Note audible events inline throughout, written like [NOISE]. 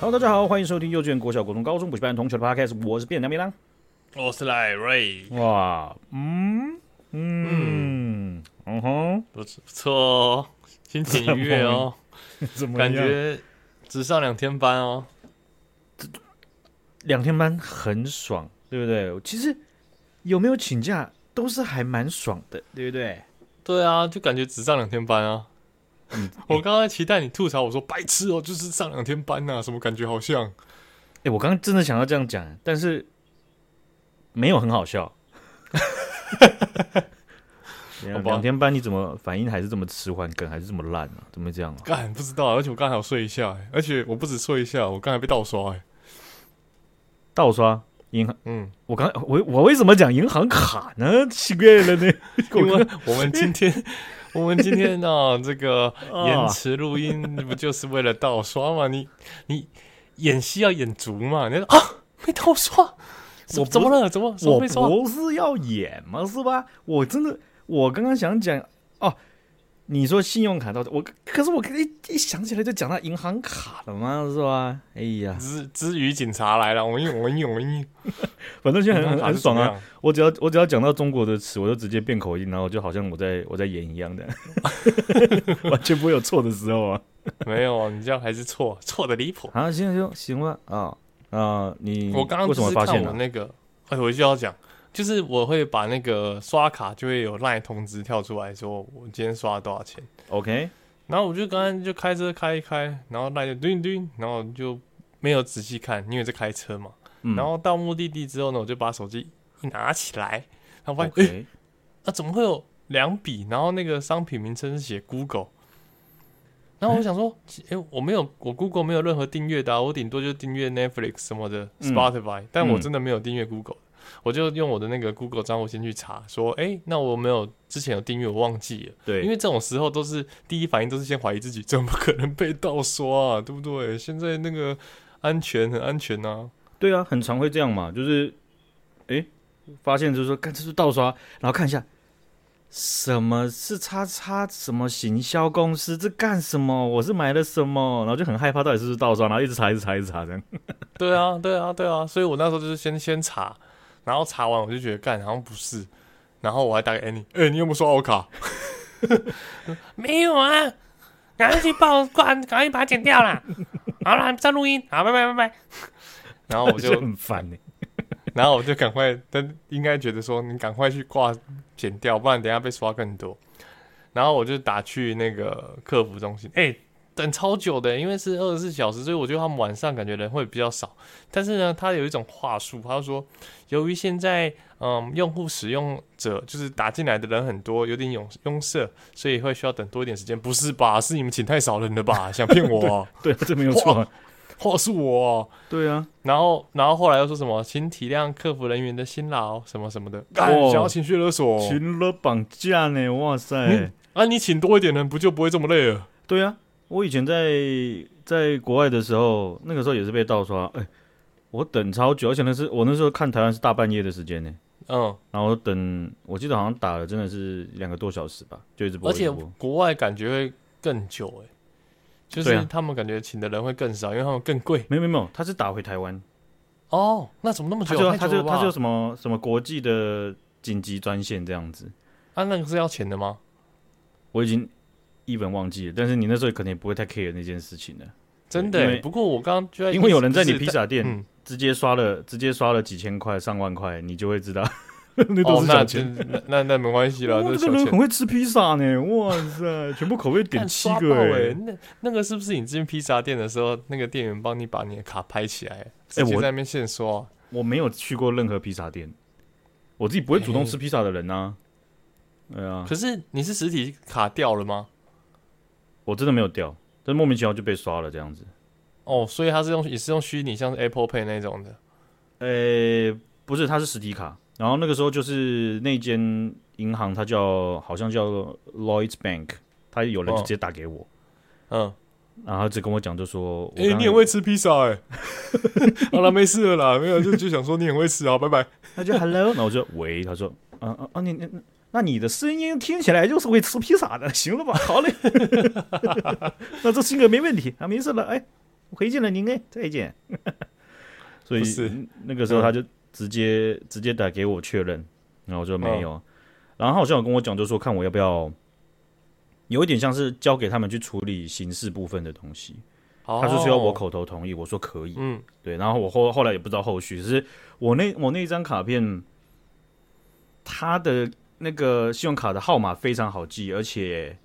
Hello，大家好，欢迎收听幼稚园、国小、国中、高中补习班同学的 Podcast，我是便当便当，我是赖瑞。哇，嗯嗯嗯哼，不错不错哦，心情愉悦哦，怎么感觉只上两天班哦，两天班很爽，对不对？其实有没有请假都是还蛮爽的，对不对？对啊，就感觉只上两天班啊。嗯，[LAUGHS] 我刚刚期待你吐槽，我说白痴哦，就是上两天班呐、啊，什么感觉好像？哎、欸，我刚刚真的想要这样讲，但是没有很好笑。[LAUGHS] 两天班你怎么反应还是这么迟缓，梗还是这么烂啊？怎么会这样啊？干不知道，而且我刚才有睡一下，而且我不止睡一下，我刚才被盗刷，哎，盗刷银行？嗯，我刚我我为什么讲银行卡呢？奇怪了呢，[LAUGHS] 因为我们今天。我们今天呢、啊，[LAUGHS] 这个延迟录音不就是为了盗刷吗？你你演戏要演足嘛？你说啊，[LAUGHS] 没盗刷，我怎么了？怎么？我不是要演吗？是吧？我真的，我刚刚想讲哦。你说信用卡到我，可是我一一想起来就讲到银行卡了嘛，是吧？哎呀，之之余警察来了，我用我用我用，[LAUGHS] 反正现在很很爽啊！我只要我只要讲到中国的词，我就直接变口音，然后就好像我在我在演一样的，[LAUGHS] 完全不会有错的时候啊！没有啊，你这样还是错错的离谱。啊，行行行了啊啊！你我刚刚为什么发现我那个？哎，我就要讲。就是我会把那个刷卡，就会有 LINE 通知跳出来说我今天刷了多少钱。OK，然后我就刚刚就开车开一开，然后 LINE 就叮叮，然后就没有仔细看，因为在开车嘛。嗯、然后到目的地之后呢，我就把手机一拿起来，然后发现，哎 Okay.，那、啊、怎么会有两笔？然后那个商品名称是写 Google。然后我想说，哎、欸，我没有，我 Google 没有任何订阅的、啊，我顶多就订阅 Netflix 什么的，Spotify，、嗯、但我真的没有订阅 Google。我就用我的那个 Google 账户先去查，说，哎、欸，那我没有之前有订阅，我忘记了。对，因为这种时候都是第一反应都是先怀疑自己，怎么可能被盗刷啊？对不对？现在那个安全很安全啊。对啊，很常会这样嘛，就是，哎、欸，发现就是说，看这是盗刷，然后看一下，什么是叉叉什么行销公司，这干什么？我是买了什么？然后就很害怕，到底是不是盗刷？然后一直查，一直查，一直查，这样。[LAUGHS] 对啊，对啊，对啊，所以我那时候就是先先查。然后查完我就觉得干好像不是，然后我还打给 Annie，哎，你有没有刷我卡？[LAUGHS] 没有啊，赶快去报关，赶快把它剪掉啦。好了，再录音，好，拜拜拜拜。然后我就很烦呢，然后我就赶快，但应该觉得说你赶快去挂剪掉，不然等下被刷更多。然后我就打去那个客服中心，哎。等超久的，因为是二十四小时，所以我觉得他们晚上感觉人会比较少。但是呢，他有一种话术，他就说，由于现在嗯用户使用者就是打进来的人很多，有点拥拥塞，所以会需要等多一点时间。不是吧？是你们请太少人了吧？想骗我啊？对，对，这没有错，话是我啊。对啊。然后，然后后来又说什么，请体谅客服人员的辛劳，什么什么的。哦，想要情绪勒索，情勒绑架呢？哇塞！嗯、啊，你请多一点人，不就不会这么累了？对啊。我以前在在国外的时候，那个时候也是被盗刷，哎、欸，我等超久，而且那是我那时候看台湾是大半夜的时间呢，嗯，然后等，我记得好像打了真的是两个多小时吧，就一直播，直播，而且国外感觉会更久，哎，就是他们感觉请的人会更少，因为他们更贵。没有没有没有，他是打回台湾，哦，那怎么那么久？他就他就他就什么什么国际的紧急专线这样子，啊，那个是要钱的吗？我已经。一本忘记了，但是你那时候可能也不会太 care 那件事情的，真的。不过我刚刚就因为有人在你披萨店直接刷了，直接刷了几千块、上万块，你就会知道 [LAUGHS] 那都是小钱。那那没关系了，这个人很会吃披萨呢，哇塞，全部口味点七个哎。那那个是不是你进披萨店的时候，那个店员帮你把你的卡拍起来，直接在那边现刷？我没有去过任何披萨店，我自己不会主动吃披萨的人呐。对啊，可是你是实体卡掉了吗？我真的没有掉，但莫名其妙就被刷了这样子。哦，所以他是用也是用虚拟，像是 Apple Pay 那种的。呃、欸，不是，它是实体卡。然后那个时候就是那间银行，它叫好像叫 Lloyds Bank，他有人就直接打给我，嗯，然后只跟我讲就说，哎、欸，你很会吃披萨哎。[LAUGHS] 好了，没事了啦，没有就就想说你很会吃啊，拜拜。他就 Hello，那我就喂，他说，啊啊啊，你你。那你的声音听起来就是会吃披萨的，[LAUGHS] 行了吧？好嘞，[LAUGHS] 那这性格没问题啊，没事了。哎，回见了您哎，再见。[LAUGHS] 所以那个时候他就直接、嗯、直接打给我确认，然后我说没有。哦、然后好像有跟我讲，就说看我要不要，有一点像是交给他们去处理刑事部分的东西。哦、他说需要我口头同意，我说可以。嗯，对。然后我后后来也不知道后续，只是我那我那一张卡片，他的那个信用卡的号码非常好记，而且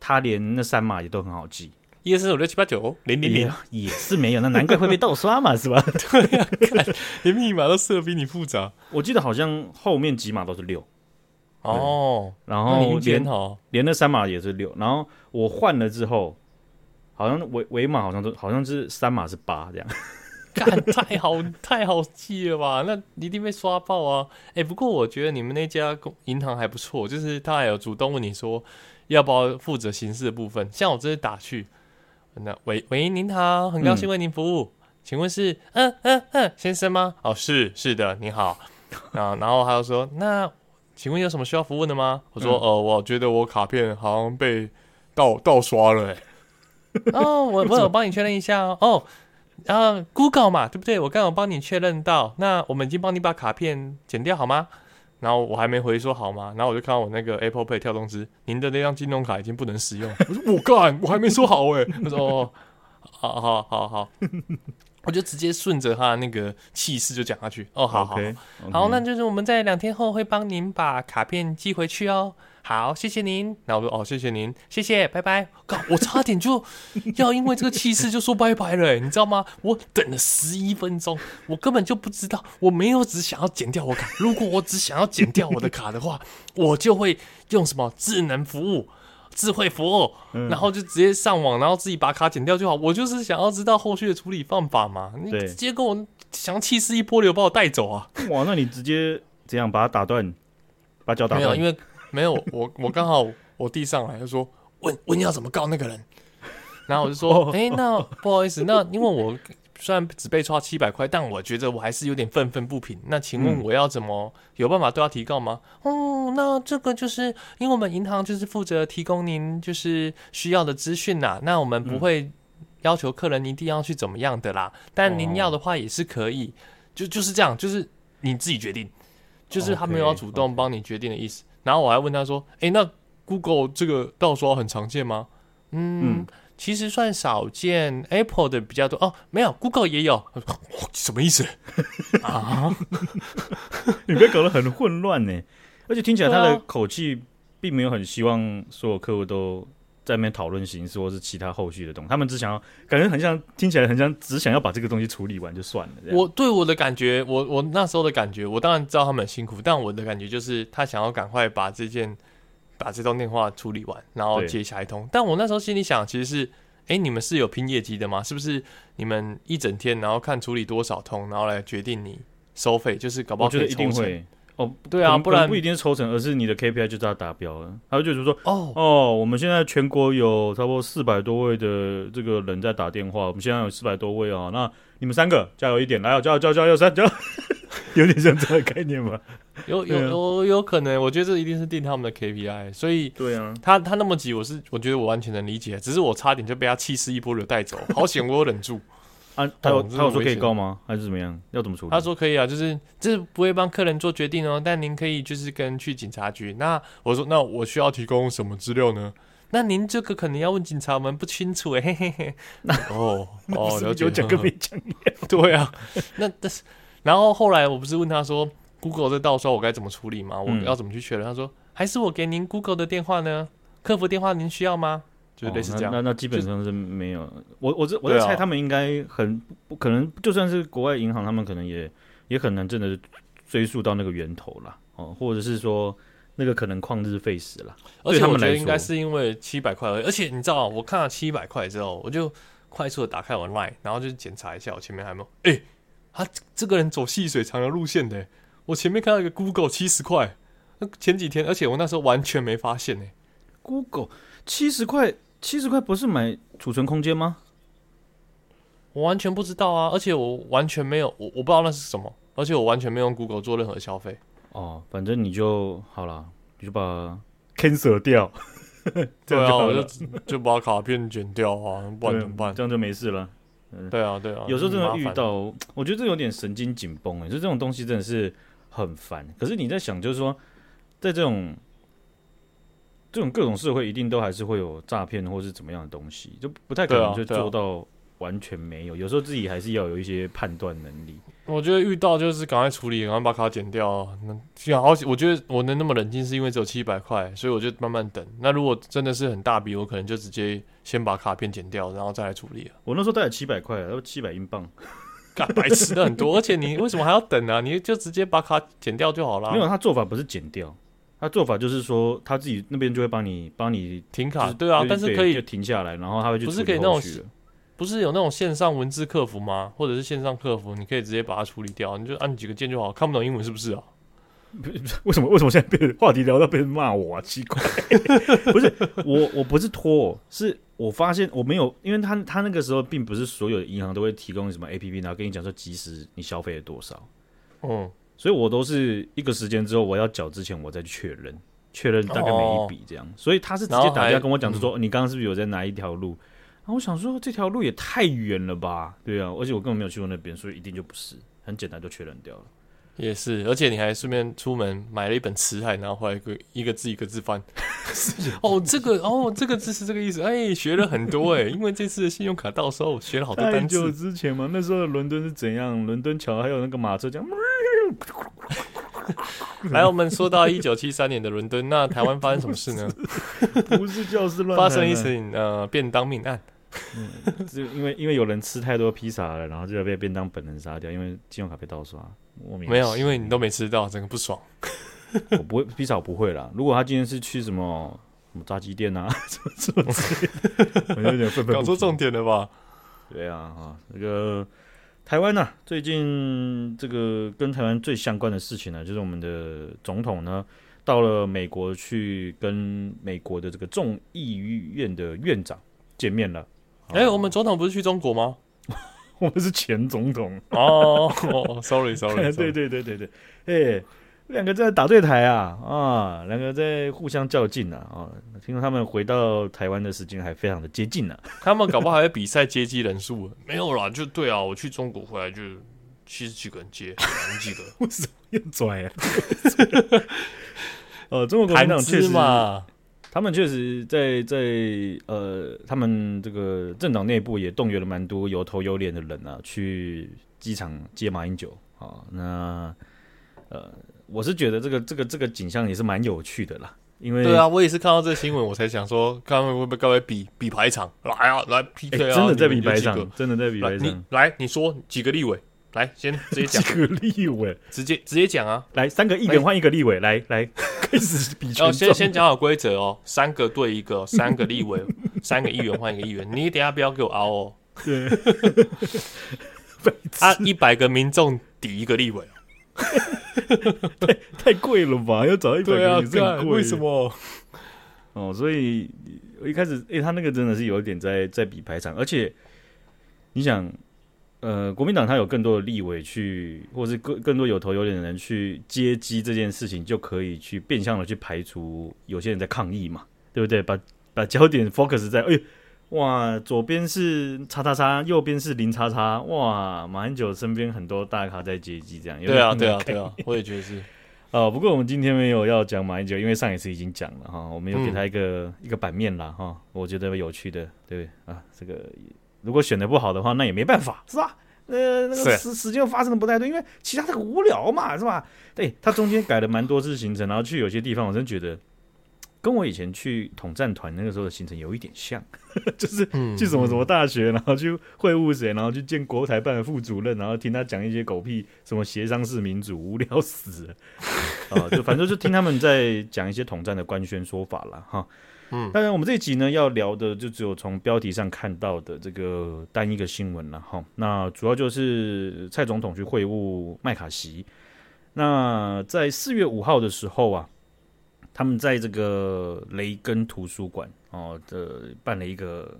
他连那三码也都很好记。一二三四五六七八九零零零也是没有，那难怪会被盗刷嘛，[LAUGHS] 是吧？对呀、啊，连密码都设比你复杂。我记得好像后面几码都是六哦，然后连连那三码也是六，然后我换了之后，好像尾尾码好像都好像是三码是八这样，[LAUGHS] 干太好太好记了吧？那一定被刷爆啊！哎、欸，不过我觉得你们那家公银行还不错，就是他还有主动问你说要不要负责刑事的部分，像我这次打去。那喂喂，您好，很高兴为您服务，嗯、请问是嗯嗯嗯先生吗？哦，是是的，你好。[LAUGHS] 啊，然后他就说，那请问有什么需要服务的吗？我说，呃、嗯，我觉得我卡片好像被盗盗刷了、欸。哦，我我有帮你确认一下哦。哦，[LAUGHS] 啊，Google 嘛，对不对？我刚刚有帮你确认到，那我们已经帮你把卡片剪掉好吗？然后我还没回说好吗？然后我就看到我那个 Apple Pay 跳通知，您的那张金融卡已经不能使用。我说我干，我还没说好哎、欸。[LAUGHS] 他说哦，好好好好，我就直接顺着他那个气势就讲下去。哦，好好 okay, okay. 好，那就是我们在两天后会帮您把卡片寄回去哦。好，谢谢您。然后我说哦，谢谢您，谢谢，拜拜。[LAUGHS] 靠，我差点就 [LAUGHS] 要因为这个气势就说拜拜了，你知道吗？我等了十一分钟，我根本就不知道，我没有只想要剪掉我卡。如果我只想要剪掉我的卡的话，我就会用什么智能服务、智慧服务，然后就直接上网，然后自己把卡剪掉就好。我就是想要知道后续的处理方法嘛。你直接跟我想气势一波流把我带走啊！哇，那你直接这样把它打断，把脚打断，因为。没有，我我刚好我弟上来就说问问要怎么告那个人，然后我就说，哎、欸，那不好意思，那因为我虽然只被抓七百块，但我觉得我还是有点愤愤不平。那请问我要怎么有办法对他提告吗？哦，那这个就是因为我们银行就是负责提供您就是需要的资讯呐，那我们不会要求客人一定要去怎么样的啦，但您要的话也是可以，就就是这样，就是你自己决定，就是他没有要主动帮你决定的意思。然后我还问他说：“诶，那 Google 这个盗刷很常见吗？”嗯，嗯其实算少见，Apple 的比较多哦。没有，Google 也有。什么意思啊？[LAUGHS] 你别搞得很混乱呢。而且听起来他的口气并没有很希望所有客户都在那边讨论形式或是其他后续的东西。他们只想要，感觉很像，听起来很像，只想要把这个东西处理完就算了。我对我的感觉，我我那时候的感觉，我当然知道他们很辛苦，但我的感觉就是他想要赶快把这件把这通电话处理完，然后接下一通。但我那时候心里想，其实是，哎，你们是有拼业绩的吗？是不是你们一整天，然后看处理多少通，然后来决定你收费？就是搞不好觉得一定会。哦，对啊，不然不一定是抽成，而是你的 KPI 就是要达标了。还有就是说，哦哦，我们现在全国有差不多四百多位的这个人在打电话，我们现在有四百多位啊、哦，那你们三个加油一点，来，加油加油加油三加油，[LAUGHS] 有点像这个概念吧？有有有有可能，我觉得这一定是定他们的 KPI，所以对啊，他他那么急，我是我觉得我完全能理解，只是我差点就被他气势一波流带走，好险我有忍住。啊，他有他有说可以告吗？还是怎么样？要怎么处理？他说可以啊，就是这不会帮客人做决定哦，但您可以就是跟去警察局。那我说，那我需要提供什么资料呢？那您这个可能要问警察，我们不清楚哎，嘿嘿嘿。那哦哦，了解，讲个没讲一样。对啊，那但是，然后后来我不是问他说，Google 这盗刷我该怎么处理吗？我要怎么去确认？他说，还是我给您 Google 的电话呢？客服电话您需要吗？就类似这样，哦、那那，那基本上是没有。我我这我在猜，他们应该很不可能，就算是国外银行，他们可能也也很难真的追溯到那个源头了哦，或者是说那个可能旷日费时了。而且我觉得应该是因为七百块而已。而且你知道，我看到七百块之后，我就快速的打开我 Line，然后就检查一下我前面还有没有。哎、欸，他这个人走细水长流路线的，我前面看到一个 Google 七十块，那前几天，而且我那时候完全没发现呢。Google 七十块。七十块不是买储存空间吗？我完全不知道啊，而且我完全没有，我我不知道那是什么，而且我完全没有用 Google 做任何消费。哦，反正你就好了，你就把 cancel 掉，[LAUGHS] 对啊，我就就把卡片剪掉啊，不然怎么办？这样就没事了。嗯，对啊，对啊，有时候真的遇到，我觉得这有点神经紧绷哎，就这种东西真的是很烦。可是你在想，就是说，在这种这种各种社会，一定都还是会有诈骗或是怎么样的东西，就不太可能就做到完全没有。有时候自己还是要有一些判断能力。我觉得遇到就是赶快处理，赶快把卡剪掉。那幸好，我觉得我能那么冷静，是因为只有七百块，所以我就慢慢等。那如果真的是很大笔，我可能就直接先把卡片剪掉，然后再来处理。我那时候带了七百块，然后七百英镑，干白痴的很多。而且你为什么还要等呢、啊？你就直接把卡剪掉就好了。[LAUGHS] 没有，他做法不是剪掉，他做法就是说他自己那边就会帮你帮你停卡。对啊，但是可以就停下来，然后他会去。不是可以那种。不是有那种线上文字客服吗？或者是线上客服，你可以直接把它处理掉，你就按几个键就好。看不懂英文是不是啊？[LAUGHS] 为什么？为什么现在被话题聊到被人骂我啊？奇怪，[LAUGHS] 不是我，我不是拖，是我发现我没有，因为他他那个时候并不是所有的银行都会提供什么 APP，然后跟你讲说即时你消费了多少。嗯，所以我都是一个时间之后我要缴之前我再去确认，确认大概每一笔这样。哦、所以他是直接打电话跟我讲，就说、嗯、你刚刚是不是有在哪一条路？然后我想说，这条路也太远了吧？对啊，而且我根本没有去过那边，所以一定就不是，很简单就确认掉了。也是，而且你还顺便出门买了一本辞海，然后回来一个一个字一个字翻。[LAUGHS] 哦，这个哦，这个字是这个意思。哎，学了很多哎，[LAUGHS] 因为这次的信用卡到时候学了好多单词。太久之前嘛，那时候的伦敦是怎样？伦敦桥还有那个马车这样。[LAUGHS] 来，我们说到一九七三年的伦敦，那台湾发生什么事呢？不是教师乱，发生一起呃便当命案。嗯，就因为因为有人吃太多披萨了，然后就要被便当本人杀掉，因为信用卡被盗刷。我没有，因为你都没吃到，整个不爽。[LAUGHS] 我不会披萨，我不会啦。如果他今天是去什么什么炸鸡店啊，什 [LAUGHS] 么什么之类的，我有点愤愤。搞错重点了吧？对啊，哈，那个台湾呢，最近这个跟台湾最相关的事情呢，就是我们的总统呢到了美国去跟美国的这个众议院的院长见面了。哎、欸，我们总统不是去中国吗？[LAUGHS] 我们是前总统哦。哦，sorry，sorry，[LAUGHS] 对对对对对，哎、欸，两个在打对台啊啊，两个在互相较劲啊啊！听说他们回到台湾的时间还非常的接近呢、啊。他们搞不好还会比赛接机人数？没有啦，就对啊，我去中国回来就七十几个人接，十几个？[LAUGHS] 为什么要拽啊？呃，[LAUGHS] 中国国民党确实嘛。他们确实在在呃，他们这个政党内部也动员了蛮多有头有脸的人啊，去机场接马英九啊。那呃，我是觉得这个这个这个景象也是蛮有趣的啦。因为对啊，我也是看到这个新闻，我才想说，看会不会各位比比排场来啊，来 PK 啊，真的在比排场，真的在比排场。来，你说几个立委？来，先直接讲几个立委，直接直接讲啊！来，三个议员换一个立委，来来开始比。哦，先先讲好规则哦，三个对一个，三个立委，[LAUGHS] 三个议员换一个议员。你等下不要给我凹哦。对。啊，[LAUGHS] 一百个民众抵一个立委，[LAUGHS] 太太贵了吧？要找一百个也是很贵，为什么？哦，所以我一开始，哎，他那个真的是有一点在在比排场，而且你想。呃，国民党他有更多的立委去，或是更更多有头有脸的人去接机这件事情，就可以去变相的去排除有些人在抗议嘛，对不对？把把焦点 focus 在，哎呦，哇，左边是叉叉叉，右边是零叉叉，哇，马英九身边很多大咖在接机，这样。对啊，对啊，对啊，我也觉得是。[LAUGHS] 哦，不过我们今天没有要讲马英九，因为上一次已经讲了哈，我们有给他一个、嗯、一个版面啦哈，我觉得有趣的，对啊，这个。如果选的不好的话，那也没办法，是吧？呃，那个时时间又发生的不太对，因为其他这个无聊嘛，是吧？对，他中间改了蛮多次行程，然后去有些地方，我真觉得跟我以前去统战团那个时候的行程有一点像，[LAUGHS] 就是去什么什么大学，然后去会晤谁，然后去见国台办的副主任，然后听他讲一些狗屁什么协商式民主，无聊死了 [LAUGHS] 啊！就反正就听他们在讲一些统战的官宣说法了哈。嗯，当然，我们这一集呢要聊的就只有从标题上看到的这个单一个新闻了哈。那主要就是蔡总统去会晤麦卡锡。那在四月五号的时候啊，他们在这个雷根图书馆哦的办了一个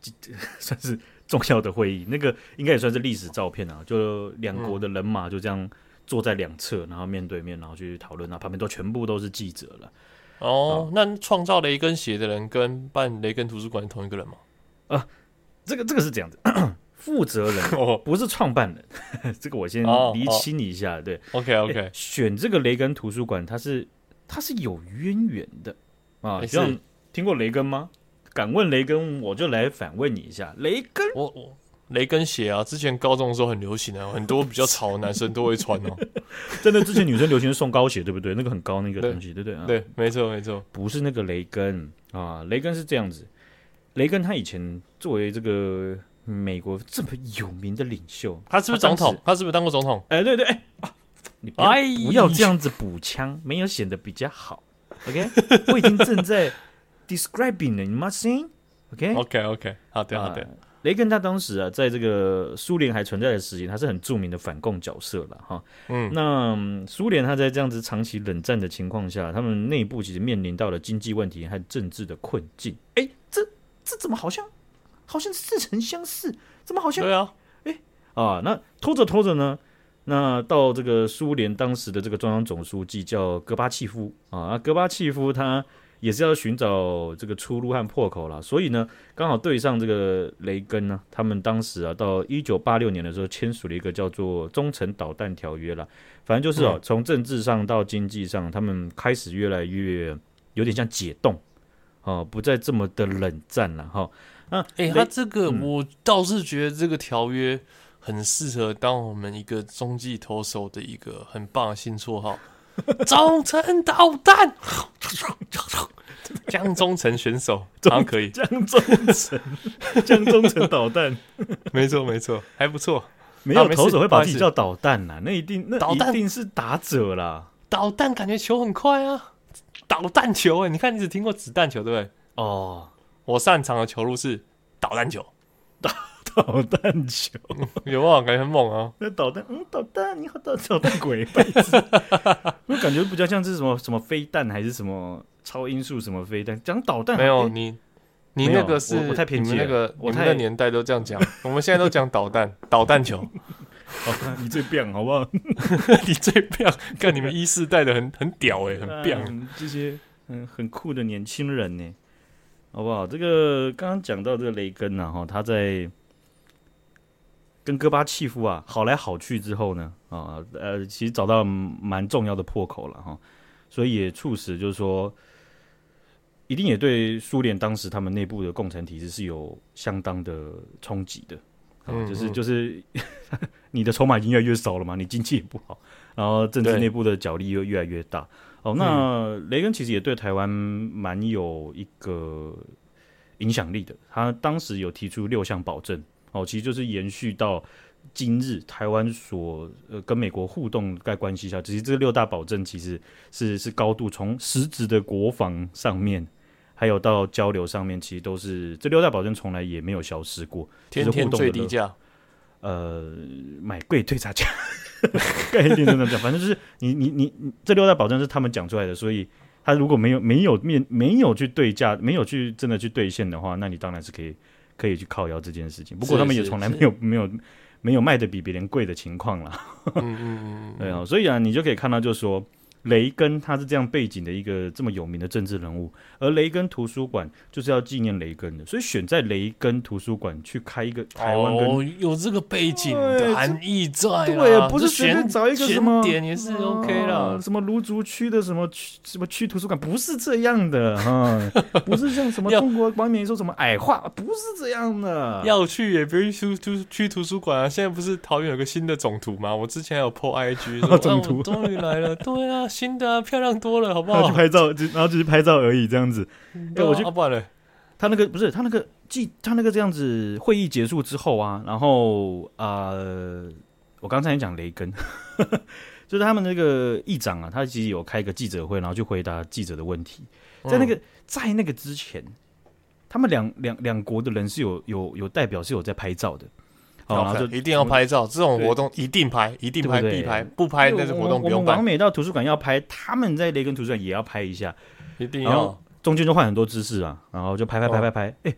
[LAUGHS] 算是重要的会议，那个应该也算是历史照片啊。就两国的人马就这样坐在两侧，然后面对面，然后去讨论啊，旁边都全部都是记者了。哦，那创造雷根鞋的人跟办雷根图书馆是同一个人吗？啊，这个这个是这样子，[CLEARS THROAT] 负责人 [LAUGHS] 不是创办人，[LAUGHS] 这个我先厘清一下。对，OK OK，选这个雷根图书馆，它是它是有渊源的啊。像听过雷根吗？敢问雷根，我就来反问你一下，雷根，我我雷根鞋啊，之前高中的时候很流行啊，很多比较潮的男生都会穿哦。[LAUGHS] 真的，之前女生流行送高鞋，对不对？那个很高那个东西，对不对啊？对，没错没错，不是那个雷根啊，雷根是这样子，雷根他以前作为这个。美国这么有名的领袖，他是不是总统？他是不是当过总统？哎，对对哎，你不要不要这样子补枪，没有显得比较好。OK，[LAUGHS] 我已经正在 describing 了，你 must sing。OK，OK，OK，好的好的。雷根他当时啊，在这个苏联还存在的时期，他是很著名的反共角色了哈。嗯，那苏联他在这样子长期冷战的情况下，他们内部其实面临到了经济问题和政治的困境。哎，这这怎么好像？好像似曾相识，怎么好像？对啊，哎啊，那拖着拖着呢，那到这个苏联当时的这个中央总书记叫戈巴契夫啊，戈巴契夫他也是要寻找这个出路和破口了，所以呢，刚好对上这个雷根呢，他们当时啊，到一九八六年的时候签署了一个叫做中程导弹条约啦，反正就是哦、啊，从、嗯、政治上到经济上，他们开始越来越有点像解冻，啊，不再这么的冷战了哈。啊，哎、欸，他这个我倒是觉得这个条约很适合当我们一个中继投手的一个很棒的新绰号，[LAUGHS] 中程导弹，江中程选手，这样可以，江中程，江中程导弹，[LAUGHS] 没错没错，还不错，没有投手会把自己叫导弹呐，那一定那一定是打者啦，导弹感觉球很快啊，导弹球哎、欸，你看你只听过子弹球对不对？哦。我擅长的球路是导弹球，[LAUGHS] 导导弹球有没有感觉很猛啊？[LAUGHS] 那导弹，嗯，导弹，你好，导导弹鬼，[LAUGHS] 我感觉比较像是什么什么飞弹，还是什么超音速什么飞弹？讲导弹没有你，你那个是我太偏激，那个我们那个年代都这样讲，我们现在都讲导弹，[LAUGHS] 导弹球。你最棒，好不好？你最棒，看你们一世代的很很屌哎，很棒，这些嗯很酷的年轻人呢。好不好？这个刚刚讲到这个雷根啊，哈，他在跟戈巴契夫啊好来好去之后呢，啊，呃，其实找到蛮重要的破口了哈，所以也促使就是说，一定也对苏联当时他们内部的共产体制是有相当的冲击的，啊，就是就是 [LAUGHS] 你的筹码已经越来越少了嘛，你经济也不好，然后政治内部的角力又越来越大。哦，那雷根其实也对台湾蛮有一个影响力的。他当时有提出六项保证，哦，其实就是延续到今日台湾所呃跟美国互动在关系下，其实这六大保证其实是是高度从实质的国防上面，还有到交流上面，其实都是这六大保证从来也没有消失过。天天最低价，呃，买贵退差价。[LAUGHS] 概念真的讲，反正就是你你你你这六大保证是他们讲出来的，所以他如果没有没有面没有去对价，没有去真的去兑现的话，那你当然是可以可以去靠腰这件事情。不过他们也从来没有没有没有卖的比别人贵的情况了。嗯嗯嗯，[LAUGHS] 对啊，所以啊，你就可以看到，就是说。雷根他是这样背景的一个这么有名的政治人物，而雷根图书馆就是要纪念雷根的，所以选在雷根图书馆去开一个台湾跟，哦，有这个背景的含义在，对，不是随便找一个什么点也是 OK 了，什么芦竹区的什么区什么区图书馆不是这样的哈，[LAUGHS] 不是像什么中国方面说什么矮化，不是这样的，要去也不去图去图书馆啊，现在不是桃园有个新的总图吗？我之前有 po IG 说 [LAUGHS] 总图终于来了，对啊。新的、啊、漂亮多了，好不好？去拍照，就然后只是拍照而已，这样子。对，我去。不然他那个不是他那个记，他那个这样子。会议结束之后啊，然后呃，我刚才也讲雷根，[LAUGHS] 就是他们那个议长啊，他其实有开一个记者会，然后去回答记者的问题。在那个、嗯、在那个之前，他们两两两国的人是有有有代表是有在拍照的。好，然后就一定要拍照，这种活动一定拍，一定拍，必拍，不拍那种活动不用办。我们每到图书馆要拍，他们在雷根图书馆也要拍一下，一定要。中间就换很多姿势啊，然后就拍拍拍拍拍。哎，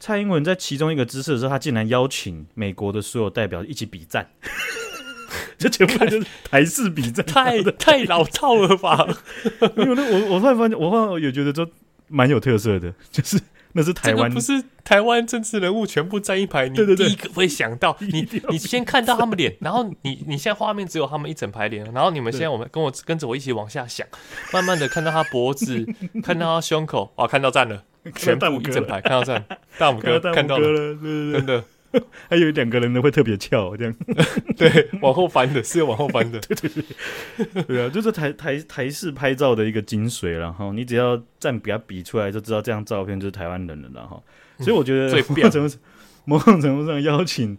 蔡英文在其中一个姿势的时候，他竟然邀请美国的所有代表一起比赞，[LAUGHS] 就全部就是台式比赞，太太老套了吧？[LAUGHS] 因为我我突然发现，我突然也觉得这蛮有特色的，就是。那是台湾，不是台湾政治人物全部站一排，你第一个会想到 [LAUGHS] 你，你先看到他们脸，[LAUGHS] 然后你你现在画面只有他们一整排脸，然后你们现在我们跟我跟着我一起往下想，慢慢的看到他脖子，[LAUGHS] 看到他胸口，哦，看到站了，全部一整排看到站，大拇哥看到了，真的。[LAUGHS] 还有两个人呢，会特别翘，这样，[LAUGHS] 对，往后翻的，是要往后翻的，对 [LAUGHS] 对对，对啊，就是台台台式拍照的一个精髓，然后你只要站比较比出来，就知道这张照片就是台湾人了，然后，所以我觉得某种程度某种程度上邀请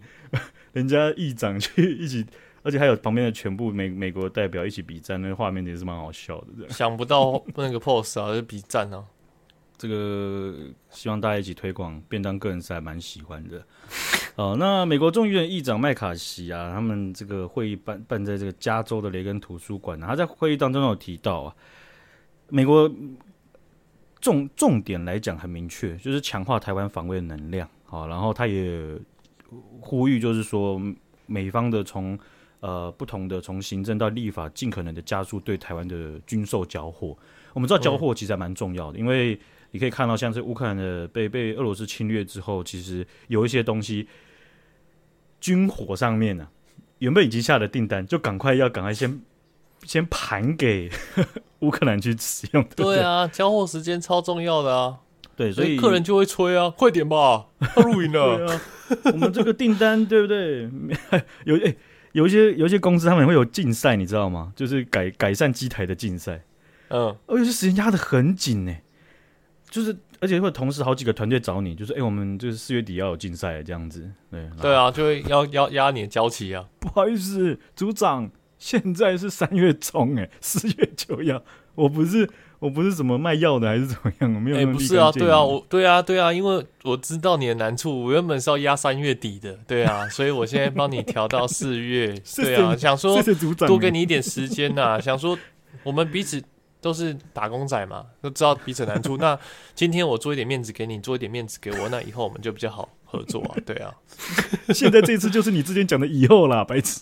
人家议长去一起，而且还有旁边的全部美美国代表一起比赞，那个画面也是蛮好笑的，想不到那个 pose 啊，就比赞啊。这个希望大家一起推广便当，个人是还蛮喜欢的。[LAUGHS] 哦，那美国众议院议长麦卡锡啊，他们这个会议办办在这个加州的雷根图书馆，他在会议当中有提到啊，美国重重点来讲很明确，就是强化台湾防卫的能量。好，然后他也呼吁，就是说美方的从呃不同的从行政到立法，尽可能的加速对台湾的军售交货。我们知道交货其实还蛮重要的，因为你可以看到，像是乌克兰的被被俄罗斯侵略之后，其实有一些东西军火上面呢、啊，原本已经下了订单，就赶快要赶快先 [LAUGHS] 先盘给 [LAUGHS] 乌克兰去使用。对，对啊，交货时间超重要的啊。对，所以客人就会催啊，快点吧，要录影了。[LAUGHS] 啊、我们这个订单对不对？有诶、欸，有一些有一些公司他们会有竞赛，你知道吗？就是改改善机台的竞赛。嗯，而且时间压的很紧呢。就是，而且会同时好几个团队找你，就是，哎、欸，我们就是四月底要有竞赛这样子，对，对啊，就会要要压你的交期啊。[LAUGHS] 不好意思，组长，现在是三月中，哎，[LAUGHS] 四月就要，我不是我不是什么卖药的，还是怎么样？我没有哎、欸。不是啊，对啊，我对啊，对啊，因为我知道你的难处，我原本是要压三月底的，对啊，[LAUGHS] 所以我现在帮你调到四月，对啊，想说多给你一点时间呐、啊，想说我们彼此。都是打工仔嘛，都知道彼此难处。[LAUGHS] 那今天我做一点面子给你，做一点面子给我，那以后我们就比较好合作啊。[LAUGHS] 对啊，现在这次就是你之前讲的以后啦，白痴。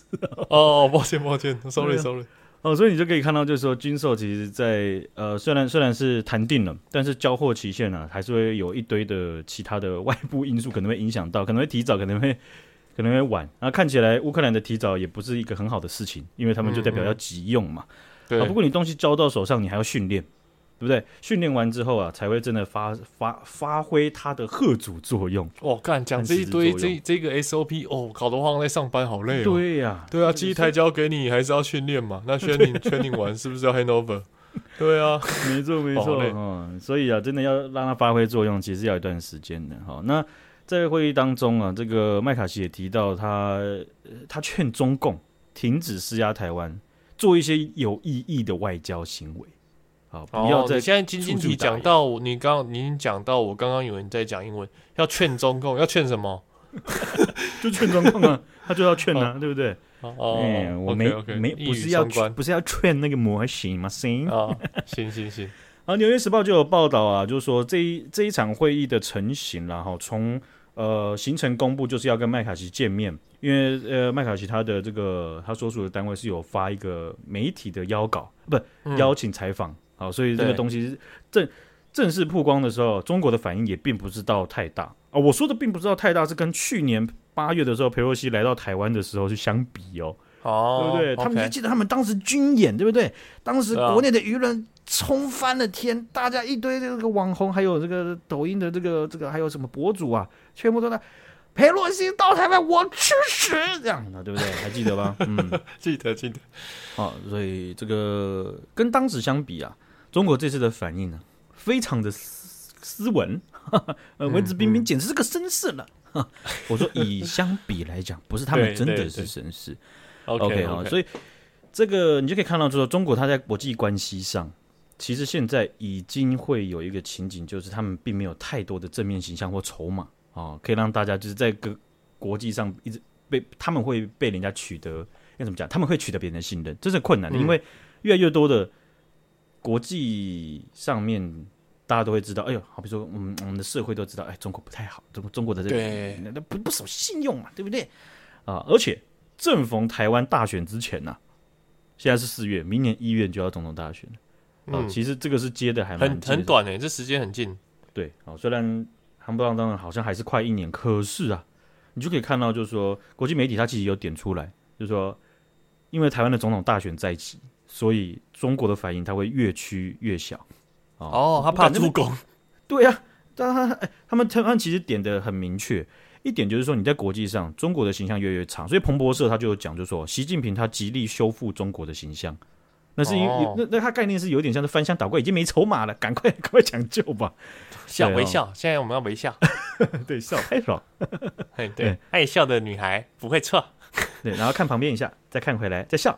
哦，抱歉抱歉，sorry sorry。哦，所以你就可以看到，就是说军售其实在，呃，虽然虽然是谈定了，但是交货期限呢、啊，还是会有一堆的其他的外部因素可能会影响到，可能会提早，可能会可能会晚。然后看起来乌克兰的提早也不是一个很好的事情，因为他们就代表要急用嘛。嗯嗯对啊，不过你东西交到手上，你还要训练，对不对？训练完之后啊，才会真的发发发挥它的贺主作用。哦，干讲这一堆这这个 SOP 哦，搞得慌在上班好累哦。对呀、啊，对啊，机台交给你还是要训练嘛？那训练训练完是不是要 hand over？[LAUGHS] 对啊，没错没错嗯，所以啊，真的要让它发挥作用，其实要一段时间的。好，那在会议当中啊，这个麦卡锡也提到他，他他劝中共停止施压台湾。做一些有意义的外交行为，好，不要再。现在晶晶体讲到你刚，你讲到我刚刚以为你在讲英文，要劝中共，要劝什么？[LAUGHS] 就劝中共啊，[LAUGHS] 他就要劝啊，对不对？哦，我没没不是要不是要劝那个模型吗？行啊，行行行。然后 [LAUGHS]《纽约时报》就有报道啊，就是说这一这一场会议的成型，然后从呃行程公布，就是要跟麦卡锡见面。因为呃，麦卡锡他的这个他所属的单位是有发一个媒体的邀稿，不邀请采访，好，所以这个东西正正式曝光的时候，中国的反应也并不知道太大啊。我说的并不知道太大，是跟去年八月的时候裴洛西来到台湾的时候是相比哦，哦，对不对？他们就记得他们当时军演，对不对？当时国内的舆论冲翻了天，大家一堆这个网红，还有这个抖音的这个这个还有什么博主啊，全部都在。裴洛西到台湾，我吃屎这样的，对不对？[LAUGHS] 还记得吧？嗯，[LAUGHS] 记得记得。好，所以这个跟当时相比啊，中国这次的反应呢、啊，非常的斯斯文。[LAUGHS] 呃，文质彬彬，简直是个绅士了。我说以相比来讲，不是他们真的是绅士。OK 好，所以这个你就可以看到，就说中国它在国际关系上，其实现在已经会有一个情景，就是他们并没有太多的正面形象或筹码。啊，可以让大家就是在个国际上一直被他们会被人家取得要怎么讲？他们会取得别人的信任，这是困难的，嗯、因为越来越多的国际上面大家都会知道，哎呦，好比说我们我们的社会都知道，哎，中国不太好，中中国的这个那不不守信用嘛，对不对？啊，而且正逢台湾大选之前呐、啊，现在是四月，明年一月就要总统大选了。啊、嗯，其实这个是接的还蛮很很短诶，这时间很近。对，啊，虽然。夯不啷当的，好像还是快一年。可是啊，你就可以看到，就是说国际媒体它其实有点出来，就是说，因为台湾的总统大选在即，所以中国的反应它会越趋越小。哦，哦他怕助攻。[LAUGHS] 对呀、啊，但他哎，他们台湾其实点的很明确一点，就是说你在国际上中国的形象越来越差，所以彭博社他就讲，就是说习近平他极力修复中国的形象。那是因为、哦、那那他概念是有点像是翻箱倒柜，已经没筹码了，赶快 [LAUGHS] 赶快抢救吧，笑微笑。现在我们要微笑，[LAUGHS] 对，笑太爽。[LAUGHS] 对对，爱笑的女孩不会错。对，然后看旁边一下，再看回来，再笑。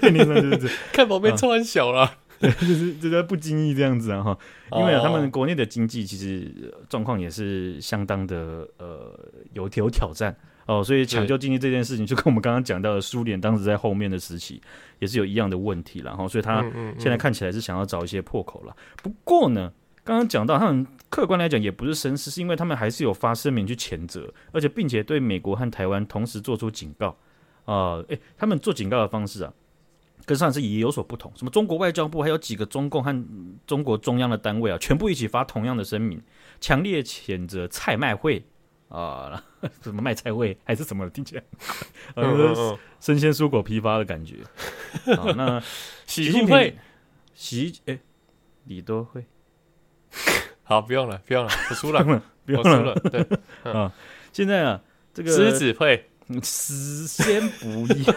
概念上就是看旁边超很小了，对，就是就是不经意这样子啊哈。因为啊，他们国内的经济其实状况也是相当的呃有有挑战。哦，所以抢救经济这件事情，就跟我们刚刚讲到的苏联当时在后面的时期，也是有一样的问题。然后，所以他现在看起来是想要找一些破口了。不过呢，刚刚讲到他们客观来讲也不是绅士，是因为他们还是有发声明去谴责，而且并且对美国和台湾同时做出警告。啊，诶，他们做警告的方式啊，跟上次也有所不同。什么中国外交部还有几个中共和中国中央的单位啊，全部一起发同样的声明，强烈谴责蔡麦会。啊，什 [LAUGHS] 么卖菜味还是什么？听起来，[LAUGHS] 呃，生鲜蔬果批发的感觉。好，那 [LAUGHS] 习近平，习哎，李多惠，好，不用了，不用了，我输了，不用了，输了。对啊，现在啊，这个狮子会，先不要。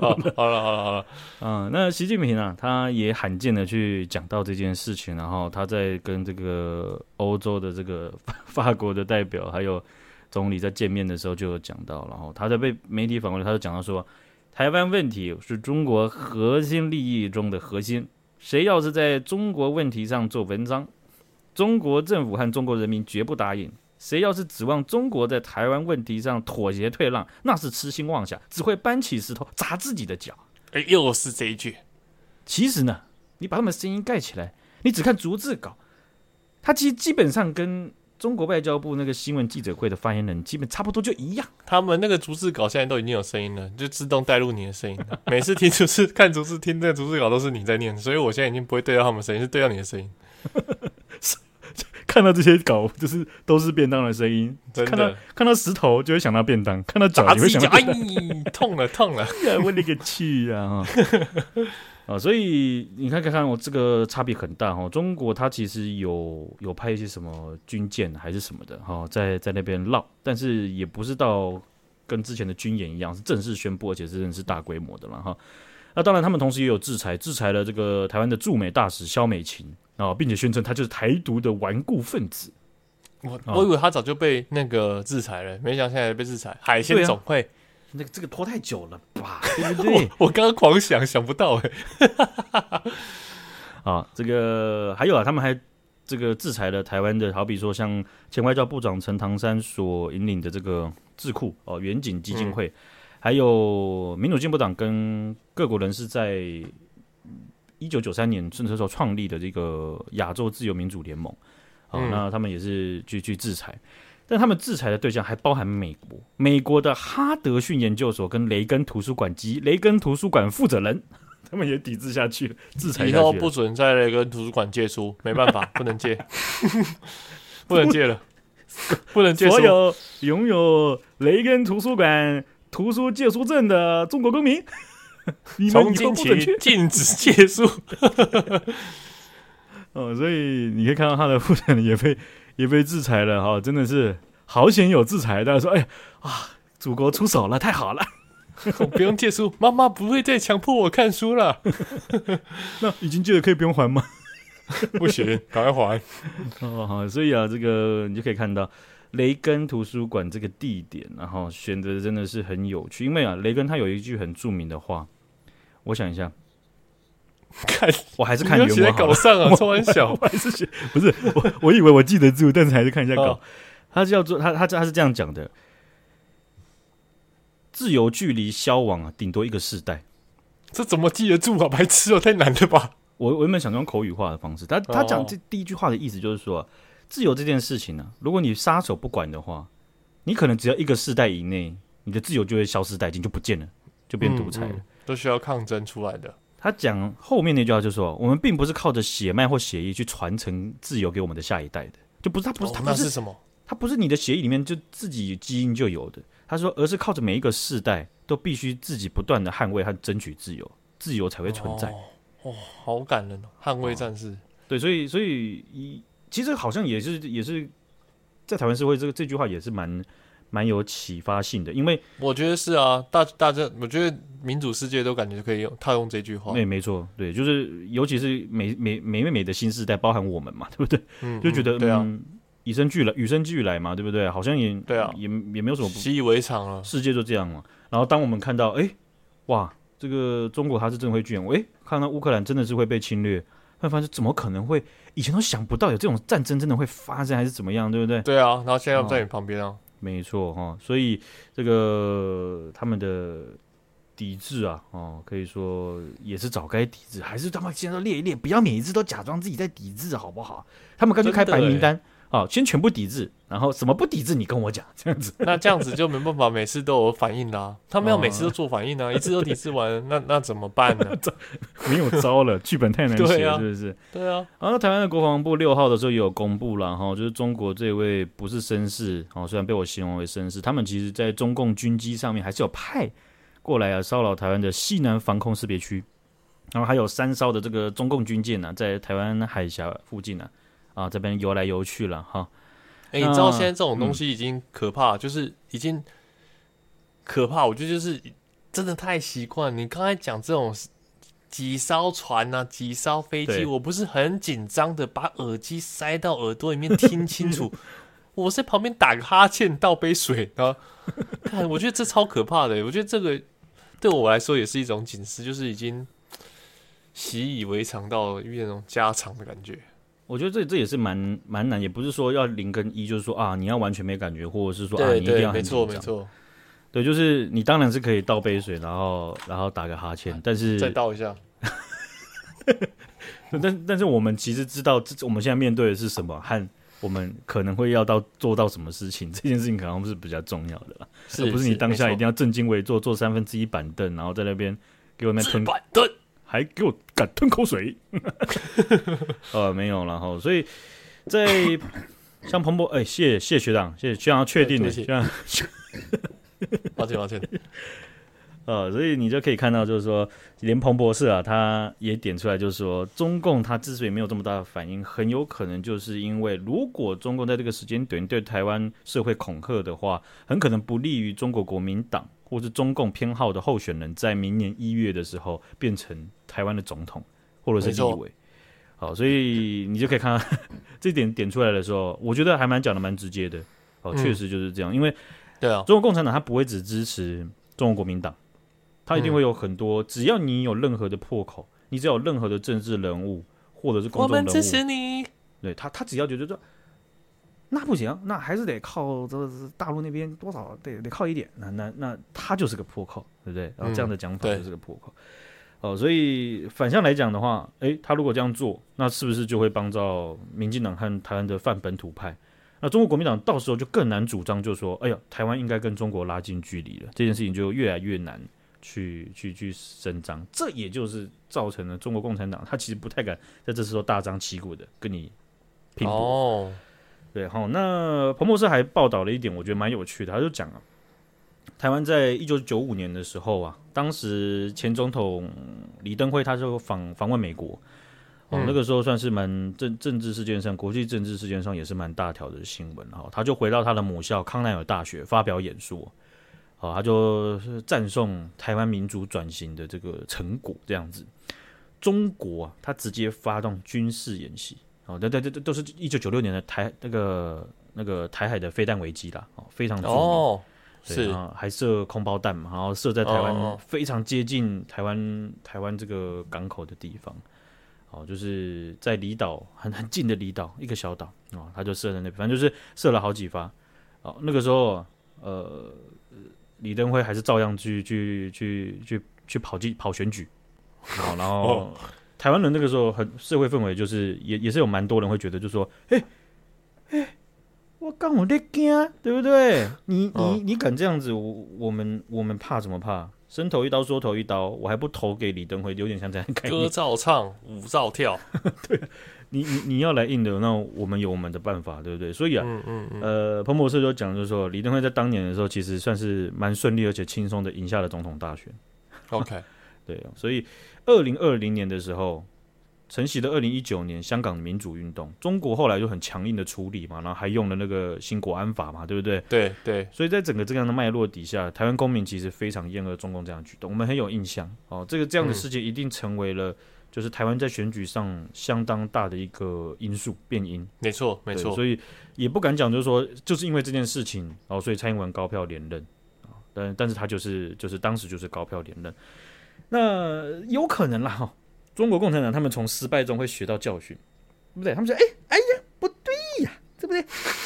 好了，好了，好了。啊，那习近平啊，他也罕见的去讲到这件事情，然后他在跟这个欧洲的这个法国的代表还有。总理在见面的时候就有讲到，然后他在被媒体访问，他就讲到说，台湾问题是中国核心利益中的核心，谁要是在中国问题上做文章，中国政府和中国人民绝不答应。谁要是指望中国在台湾问题上妥协退让，那是痴心妄想，只会搬起石头砸自己的脚。哎，又是这一句。其实呢，你把他们声音盖起来，你只看逐字稿，他其实基本上跟。中国外交部那个新闻记者会的发言人，基本差不多就一样。他们那个逐字稿现在都已经有声音了，就自动带入你的声音。每次听逐字看逐字听这个逐字稿都是你在念，所以我现在已经不会对到他们声音，是对到你的声音。看到这些狗，就是都是便当的声音。看到看到石头就会想到便当，看到脚就会想。哎，痛了痛了！我勒 [LAUGHS] 个去啊！[LAUGHS] 啊，所以你看看看，我这个差别很大哈。中国它其实有有派一些什么军舰还是什么的哈，在在那边绕，但是也不是到跟之前的军演一样是正式宣布，而且真的是大规模的了哈。那当然，他们同时也有制裁，制裁了这个台湾的驻美大使肖美琴啊，并且宣称他就是台独的顽固分子。我我以为他早就被那个制裁了，没想到现在被制裁。海鲜总会。那个这个拖太久了吧？对不 [LAUGHS] 对？我刚刚狂想，想不到哎。[LAUGHS] 啊，这个还有啊，他们还这个制裁了台湾的，好比说像前外交部长陈唐山所引领的这个智库哦，远景基金会，嗯、还有民主进步党跟各国人士在一九九三年甚至说创立的这个亚洲自由民主联盟啊，嗯、那他们也是去去制裁。但他们制裁的对象还包含美国，美国的哈德逊研究所跟雷根图书馆及雷根图书馆负责人，他们也抵制下去，制裁。以后不准在雷根图书馆借书，没办法，不能借，[LAUGHS] 不能借了，不能借。所有拥有雷根图书馆图书借书证的中国公民，[LAUGHS] 从今起禁止借书。[LAUGHS] 哦，所以你可以看到他的负责人也被。也被制裁了哈，真的是好险有制裁。大家说，哎呀啊，祖国出手了，太好了！[LAUGHS] 我不用借书，妈妈不会再强迫我看书了。那已经借了，可以不用还吗？不行，赶快还。哦好，所以啊，这个你就可以看到雷根图书馆这个地点，然后选择真的是很有趣，因为啊，雷根他有一句很著名的话，我想一下。[LAUGHS] 看，我还是看原文稿上啊，开玩笑，[LAUGHS] 我还是写，不是我，我以为我记得住，但是还是看一下稿。他叫做他他他是这样讲的：自由距离消亡啊，顶多一个世代。这怎么记得住啊？白痴哦，太难了吧？我我原本想用口语化的方式，他他讲这第一句话的意思就是说，自由这件事情呢，如果你撒手不管的话，你可能只要一个世代以内，你的自由就会消失殆尽，就不见了，就变独裁了，都需要抗争出来的。他讲后面那句话就是说，我们并不是靠着血脉或血液去传承自由给我们的下一代的，就不是他不是、哦、他不是什么，他不是你的血液里面就自己基因就有的。他说，而是靠着每一个世代都必须自己不断的捍卫和争取自由，自由才会存在。哦，哦好感人哦，捍卫战士。哦、对，所以所以一其实好像也是也是在台湾社会，这个这句话也是蛮蛮有启发性的，因为我觉得是啊，大大家我觉得民主世界都感觉可以用套用这句话。对没错，对，就是尤其是美美美美美的新世代，包含我们嘛，[LAUGHS] 对不对？嗯，就觉得、嗯、对啊。与生俱来，与生俱来嘛，对不对？好像也对啊，也也没有什么习以为常了。世界就这样嘛。然后当我们看到，哎，哇，这个中国它是真的会这样，哎，看到乌克兰真的是会被侵略，会发现怎么可能会？以前都想不到有这种战争真的会发生，还是怎么样，对不对？对啊。然后现在在你旁边啊，没错哈、哦。所以这个他们的抵制啊，哦，可以说也是早该抵制，还是他们现在都列一列，不要每一次都假装自己在抵制，好不好？他们干脆开白名单。哦，先全部抵制，然后什么不抵制，你跟我讲这样子。那这样子就没办法每次都有反应啦、啊。他们要每次都做反应呢、啊，哦、一次都抵制完，那那怎么办呢？[LAUGHS] 没有招了，剧本太难写了，是不是？对啊。然后台湾的国防部六号的时候也有公布了哈，就是中国这位不是绅士哦，虽然被我形容为绅士，他们其实在中共军机上面还是有派过来啊骚扰台湾的西南防空识别区，然后还有三艘的这个中共军舰呢、啊，在台湾海峡附近呢、啊。啊，这边游来游去了哈。哎、欸，你知道现在这种东西已经可怕，嗯、就是已经可怕。我觉得就是真的太习惯。你刚才讲这种几艘船啊，几艘飞机，我不是很紧张的把耳机塞到耳朵里面听清楚。[LAUGHS] 我在旁边打个哈欠，倒杯水啊。看，我觉得这超可怕的。我觉得这个对我来说也是一种警示，就是已经习以为常到有点那种家常的感觉。我觉得这这也是蛮蛮难，也不是说要零跟一，就是说啊，你要完全没感觉，或者是说啊，你一定要很紧张。没错没错，对，就是你当然是可以倒杯水，然后然后打个哈欠，但是再倒一下。[LAUGHS] 但但是我们其实知道，这我们现在面对的是什么，和我们可能会要到做到什么事情，这件事情可能是比较重要的啦，是而不是你当下一定要正襟危坐，坐三分之一板凳，然后在那边给我那吞板凳。还给我敢吞口水，呃，[LAUGHS] 没有然后，所以在像彭博，哎、欸，谢谢学长，谢谢学长要确定的，学长，[LAUGHS] 抱歉抱歉，呃，所以你就可以看到，就是说，连彭博士啊，他也点出来，就是说，中共他之所以没有这么大的反应，很有可能就是因为，如果中共在这个时间点对台湾社会恐吓的话，很可能不利于中国国民党。或是中共偏好的候选人，在明年一月的时候变成台湾的总统，或者是立委，好，所以你就可以看到 [LAUGHS] 这点点出来的时候，我觉得还蛮讲的蛮直接的，哦，确实就是这样，嗯、因为对啊，中国共产党他不会只支持中国国民党，他一定会有很多，嗯、只要你有任何的破口，你只要有任何的政治人物或者是公众人物，我们支持你，对他，他只要觉得说。那不行，那还是得靠这大陆那边多少得得靠一点。那那那他就是个破口，对不对？然后这样的讲法就是个破口。哦、嗯呃，所以反向来讲的话，诶，他如果这样做，那是不是就会帮到民进党和台湾的泛本土派？那中国国民党到时候就更难主张，就说，哎呀，台湾应该跟中国拉近距离了。这件事情就越来越难去去去伸张。这也就是造成了中国共产党他其实不太敢在这时候大张旗鼓的跟你拼搏。哦对，好，那彭博社还报道了一点，我觉得蛮有趣的。他就讲啊，台湾在一九九五年的时候啊，当时前总统李登辉他就访访问美国，哦，那个时候算是蛮政政治事件上，国际政治事件上也是蛮大条的新闻。哈，他就回到他的母校康奈尔大学发表演说，好，他就赞颂台湾民主转型的这个成果，这样子。中国啊，他直接发动军事演习。哦，对对对，都是一九九六年的台那个那个台海的飞弹危机啦，哦，非常著名，哦，是啊，还射空包弹嘛，然后射在台湾非常接近台湾台湾这个港口的地方，哦，就是在离岛很很近的离岛一个小岛哦，他就射在那边，反正就是射了好几发，哦，那个时候呃，李登辉还是照样去去去去去跑进跑选举，好，然后。哦台湾人那个时候很社会氛围，就是也也是有蛮多人会觉得，就说，哎、欸，哎、欸，我刚我在惊，对不对？你你你敢这样子，我我们我们怕什么怕？伸头一刀，缩头一刀，我还不投给李登辉，有点像这样概念。歌照唱，舞照跳，[LAUGHS] 对，你你你要来硬的，那我们有我们的办法，对不对？所以啊，嗯嗯嗯呃，彭博士就讲，就是说李登辉在当年的时候，其实算是蛮顺利而且轻松的赢下了总统大选。OK，[LAUGHS] 对，所以二零二零年的时候。承袭的二零一九年香港民主运动，中国后来就很强硬的处理嘛，然后还用了那个新国安法嘛，对不对？对对。所以在整个这样的脉络底下，台湾公民其实非常厌恶中共这样的举动，我们很有印象哦。这个这样的事件一定成为了就是台湾在选举上相当大的一个因素变因。没错没错。所以也不敢讲，就是说就是因为这件事情，然后所以蔡英文高票连任啊，但但是他就是就是当时就是高票连任，那有可能啦哈。中国共产党他们从失败中会学到教训，对不对？他们说：“哎，哎呀，不对呀，对不对？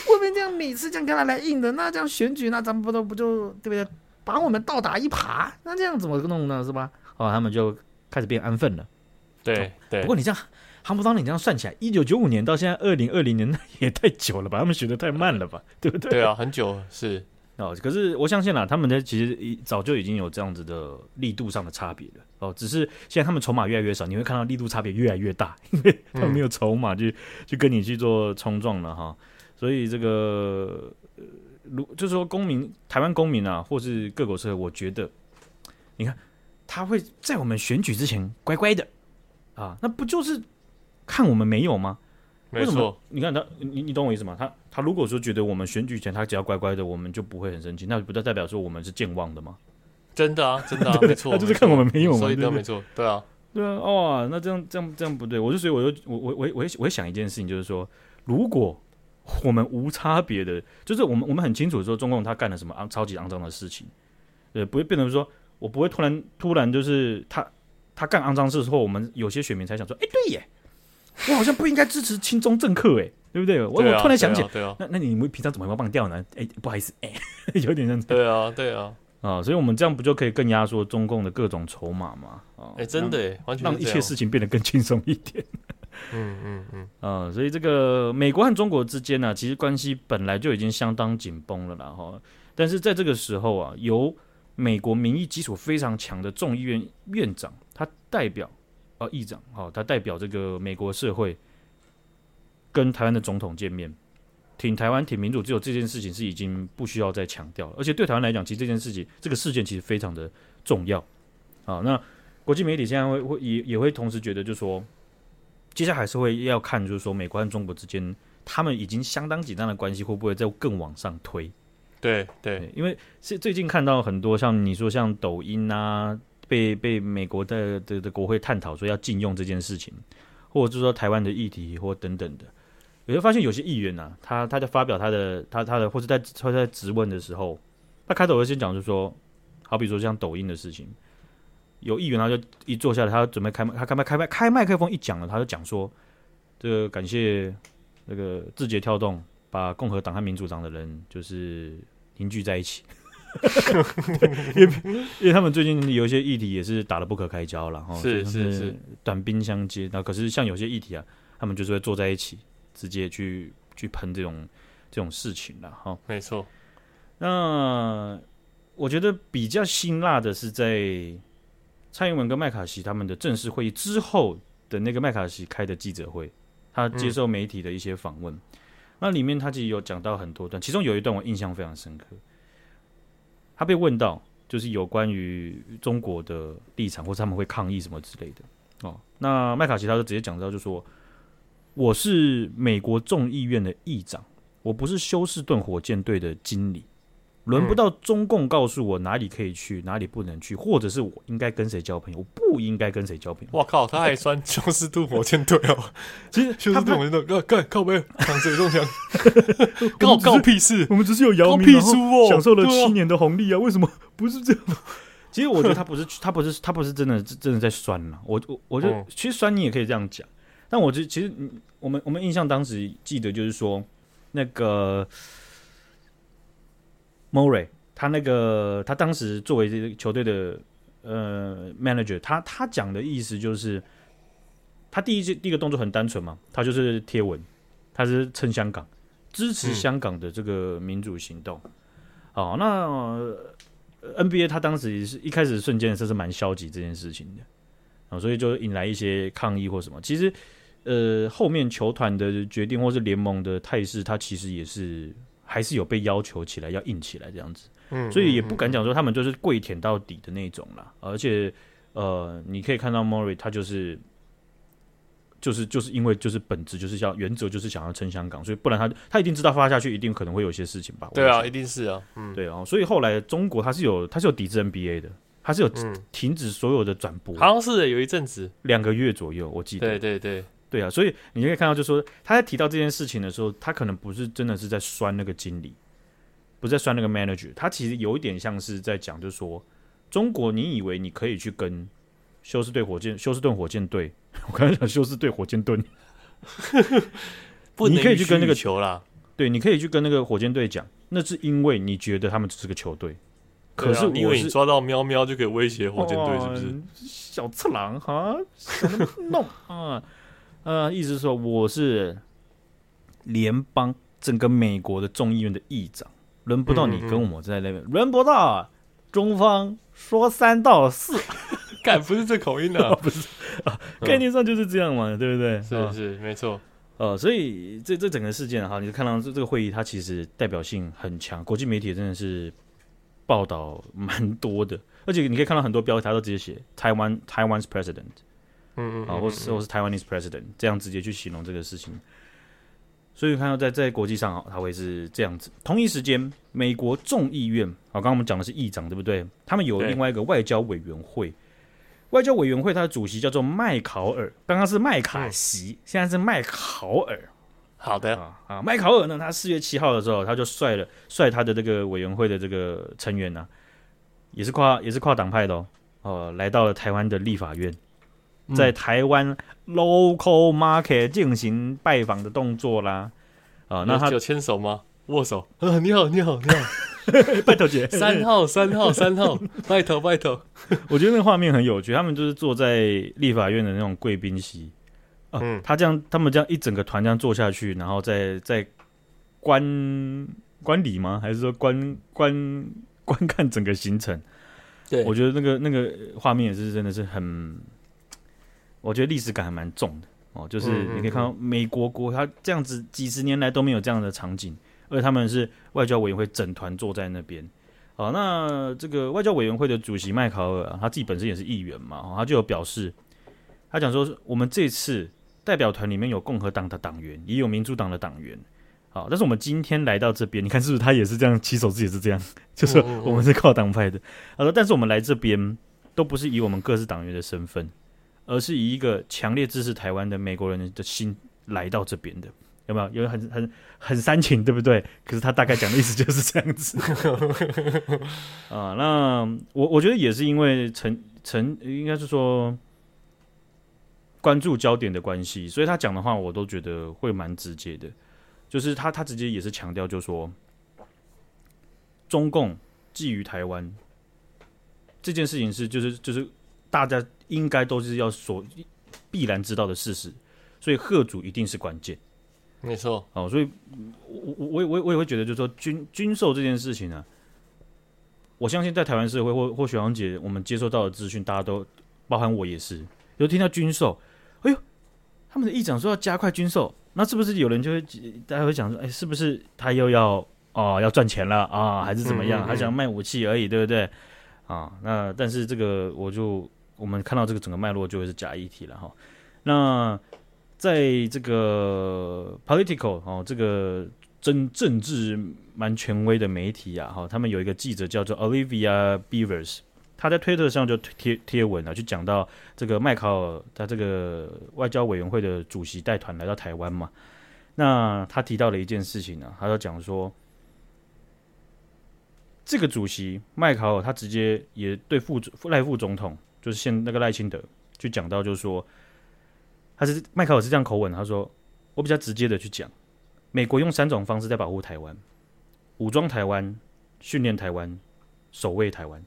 我们这样每次这样跟他来硬的，那这样选举，那咱们不都不就对不对？把我们倒打一耙，那这样怎么弄呢？是吧？哦，他们就开始变安分了。对对。不过你这样，韩不当你这样算起来，一九九五年到现在二零二零年，那也太久了吧？他们学的太慢了吧？对不对？对啊，很久是。”哦，可是我相信啦，他们的其实已早就已经有这样子的力度上的差别了。哦，只是现在他们筹码越来越少，你会看到力度差别越来越大，[LAUGHS] 因为他们没有筹码去去跟你去做冲撞了哈。所以这个，如就是说，公民台湾公民啊，或是各国社会，我觉得，你看他会在我们选举之前乖乖的啊，那不就是看我们没有吗？没错，你看他，你你懂我意思吗？他他如果说觉得我们选举前他只要乖乖的，我们就不会很生气，那不就代表说我们是健忘的吗？真的啊，真的啊，[LAUGHS] 没错，他就是看我们没有嘛，所以都没错，对啊，对啊，哦，那这样这样这样不对，我就所以我就我我我我我会想一件事情，就是说，如果我们无差别的，就是我们我们很清楚说中共他干了什么肮超级肮脏的事情，呃，不会变成说我不会突然突然就是他他干肮脏事之后，我们有些选民才想说，哎，对耶。我好像不应该支持亲中政客，哎，对不对？我我突然想起，那那你们平常怎么会忘掉呢？哎，不好意思，哎，[LAUGHS] 有点这样子。对啊，对啊，啊，所以我们这样不就可以更压缩中共的各种筹码吗？啊，哎，真的，完全让一切事情变得更轻松一点。[LAUGHS] 嗯嗯嗯，啊，所以这个美国和中国之间呢，其实关系本来就已经相当紧绷了啦，哈。但是在这个时候啊，由美国民意基础非常强的众议院院长，他代表。哦，议长，哦，他代表这个美国社会跟台湾的总统见面，挺台湾、挺民主，只有这件事情是已经不需要再强调了。而且对台湾来讲，其实这件事情，这个事件其实非常的重要。啊，那国际媒体现在会会也也会同时觉得，就是说，接下来还是会要看，就是说，美国和中国之间，他们已经相当紧张的关系，会不会再更往上推？对对，对，因为是最近看到很多像你说像抖音啊。被被美国的的的国会探讨说要禁用这件事情，或者是说台湾的议题或等等的，我就发现有些议员呐、啊，他他在发表他的他他的或者在他在质问的时候，他开头会先讲就是说，好比说像抖音的事情，有议员他就一坐下来，他准备开麦，他开麦开麦开麦克风一讲了，他就讲说，这个感谢那个字节跳动把共和党和民主党的人就是凝聚在一起。[LAUGHS] 因为因为他们最近有一些议题也是打得不可开交了，哈，是是是短兵相接。那可是像有些议题啊，他们就是会坐在一起，直接去去喷这种这种事情了，哈。没错。那我觉得比较辛辣的是在蔡英文跟麦卡锡他们的正式会议之后的那个麦卡锡开的记者会，他接受媒体的一些访问，嗯、那里面他其实有讲到很多段，其中有一段我印象非常深刻。他被问到，就是有关于中国的立场，或者他们会抗议什么之类的哦。那麦卡锡他就直接讲到，就说我是美国众议院的议长，我不是休斯顿火箭队的经理。轮不到中共告诉我哪里可以去，哪里不能去，或者是我应该跟谁交朋友，我不应该跟谁交朋友。我靠，他还算休斯顿火箭队哦！[LAUGHS] 其实休斯顿火箭队，干干靠北，扛谁中枪？告告屁事！我们只是有姚明，然后享受了七年的红利啊！为什么不是这样？[LAUGHS] 其实我觉得他不是，他不是，他不是真的，真的在酸了。我我我就其实酸你也可以这样讲，但我觉得其实我们我们印象当时记得就是说那个。Murray，他那个，他当时作为这个球队的呃 manager，他他讲的意思就是，他第一第一个动作很单纯嘛，他就是贴文，他是撑香港，支持香港的这个民主行动。嗯、哦，那 NBA 他当时是一开始瞬间是是蛮消极这件事情的啊，所以就引来一些抗议或什么。其实，呃，后面球团的决定或是联盟的态势，他其实也是还是有被要求起来要硬起来这样子。嗯，所以也不敢讲说他们就是跪舔到底的那种啦。而且，呃，你可以看到 Murray 他就是。就是就是因为就是本质就是要原则就是想要撑香港，所以不然他他一定知道发下去一定可能会有些事情吧？对啊，一定是啊，嗯，对啊，所以后来中国他是有他是有抵制 NBA 的，他是有停止所有的转播，好像是有一阵子两个月左右，我记得，对对对对啊，所以你可以看到，就是说他在提到这件事情的时候，他可能不是真的是在酸那个经理，不是在酸那个 manager，他其实有一点像是在讲，就是说中国，你以为你可以去跟。休斯顿火箭，休斯顿火箭队，我刚才讲休斯顿火箭队，[LAUGHS] 你可以去跟那个球啦，对，你可以去跟那个火箭队讲，那是因为你觉得他们只是个球队，可是因为你抓到喵喵就可以威胁火箭队，是不是？小次郎哈，弄啊，[LAUGHS] 呃，意思是说我是联邦整个美国的众议院的议长，轮不到你跟我在那边，轮不到中方说三道四。[LAUGHS] 干不是这口音 [LAUGHS] 的、啊，不是啊，概念上就是这样嘛，嗯、对不对？是是没错，呃，所以这这整个事件哈，你就看到这这个会议，它其实代表性很强，国际媒体真的是报道蛮多的，而且你可以看到很多标题，它都直接写台湾台湾 's president，嗯嗯，啊，或是或是台湾 is president，这样直接去形容这个事情。所以看到在在国际上啊，它会是这样子。同一时间，美国众议院啊，刚刚我们讲的是议长，对不对？他们有另外一个外交委员会。外交委员会，他的主席叫做麦考尔，刚刚是麦卡锡，现在是麦考尔。好的啊啊，麦考尔呢，他四月七号的时候，他就率了率他的这个委员会的这个成员呢、啊，也是跨也是跨党派的哦，哦、呃，来到了台湾的立法院，在台湾 local market 进行拜访的动作啦。啊，那他有牵手吗？握手？[LAUGHS] 啊，你好，你好，你好。[LAUGHS] 拜托姐，三号三号 [LAUGHS] 三号，拜托拜托。我觉得那个画面很有趣，他们就是坐在立法院的那种贵宾席，啊、嗯，他这样，他们这样一整个团这样坐下去，然后再再观观礼吗？还是说观观观看整个行程？对，我觉得那个那个画面也是真的是很，我觉得历史感还蛮重的哦。就是你可以看到美国国，他这样子几十年来都没有这样的场景。而且他们是外交委员会整团坐在那边，好，那这个外交委员会的主席麦考尔啊，他自己本身也是议员嘛，他就有表示，他讲说，我们这次代表团里面有共和党的党员，也有民主党的党员，好，但是我们今天来到这边，你看是不是他也是这样，起手式也是这样，就是我们是靠党派的，他说，但是我们来这边都不是以我们各自党员的身份，而是以一个强烈支持台湾的美国人的心来到这边的。有没有？有很很很煽情，对不对？可是他大概讲的意思就是这样子 [LAUGHS] 啊。那我我觉得也是因为陈陈应该是说关注焦点的关系，所以他讲的话我都觉得会蛮直接的。就是他他直接也是强调，就是说中共觊觎台湾这件事情是就是就是大家应该都是要所必然知道的事实，所以贺主一定是关键。没错，哦，所以我我我我我也会觉得，就是说军军售这件事情呢、啊，我相信在台湾社会或或许黄姐我们接收到的资讯，大家都包含我也是，有听到军售，哎呦，他们的议长说要加快军售，那是不是有人就会大家会想说，哎，是不是他又要哦要赚钱了啊，还是怎么样，还想卖武器而已，对不对？啊，那但是这个我就我们看到这个整个脉络就会是假议题了哈，那。在这个 Political 哦，这个政政治蛮权威的媒体啊，哈，他们有一个记者叫做 Olivia Beavers，他在推特上就贴贴文了，就讲到这个麦考尔他这个外交委员会的主席带团来到台湾嘛，那他提到了一件事情呢、啊，他就讲说，这个主席麦考尔他直接也对副赖副总统，就是现那个赖清德，就讲到就是说。他是麦考尔是这样口吻，他说：“我比较直接的去讲，美国用三种方式在保护台湾：武装台湾、训练台湾、守卫台湾。”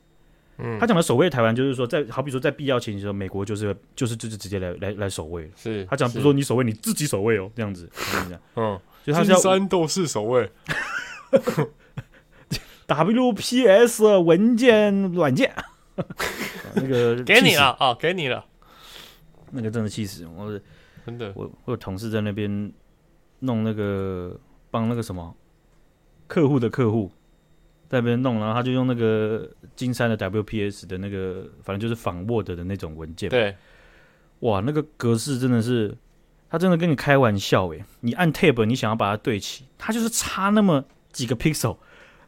嗯，他讲的守卫台湾，就是说在好比说在必要情形时候，美国就是就是就是直接来来来守卫。是他讲，不是说你守卫你自己守卫哦，这样子。[LAUGHS] 嗯，就他是金山都是守卫。[LAUGHS] WPS 文件软件，[LAUGHS] 那个 [LAUGHS] 给你了啊、哦，给你了，那个真的气死我！真的，我我有同事在那边弄那个帮那个什么客户的客户在那边弄，然后他就用那个金山的 WPS 的那个，反正就是仿 Word 的那种文件。对，哇，那个格式真的是，他真的跟你开玩笑诶，你按 Tab，你想要把它对齐，它就是差那么几个 pixel，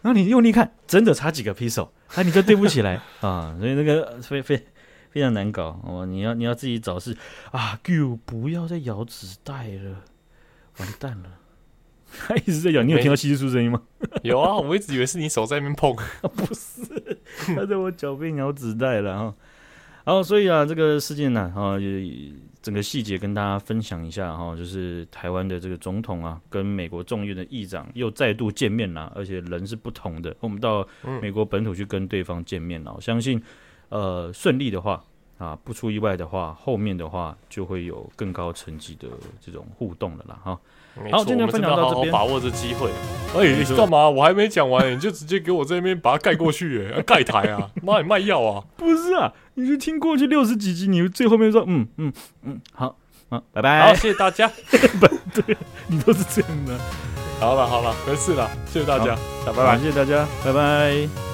然后你用力看，真的差几个 pixel，啊，你就对不起来 [LAUGHS] 啊，所以那个非非。非常难搞哦！你要你要自己找事啊！Q 不要再咬纸袋了，完蛋了！他一直在咬，你有听到窸窸窣窣声音吗？有啊，我一直以为是你手在那边碰，[LAUGHS] 不是，他在我脚边咬纸袋了哈。然后所以啊，这个事件呢，啊，整个细节跟大家分享一下哈，就是台湾的这个总统啊，跟美国众议院的议长又再度见面了，而且人是不同的。我们到美国本土去跟对方见面了，我相信。呃，顺利的话啊，不出意外的话，后面的话就会有更高层级的这种互动了啦，哈。好，今天分享到这边，把握这机会。哎，你干嘛？我还没讲完，你就直接给我这边把它盖过去，哎，盖台啊！妈，你卖药啊？不是啊，你是听过去六十几集，你最后面说，嗯嗯嗯，好，[LAUGHS] 好，拜拜。好，谢谢大家。不对，你都是这样的。好了好了，没事了，谢谢大家，拜拜，谢谢大家，拜拜。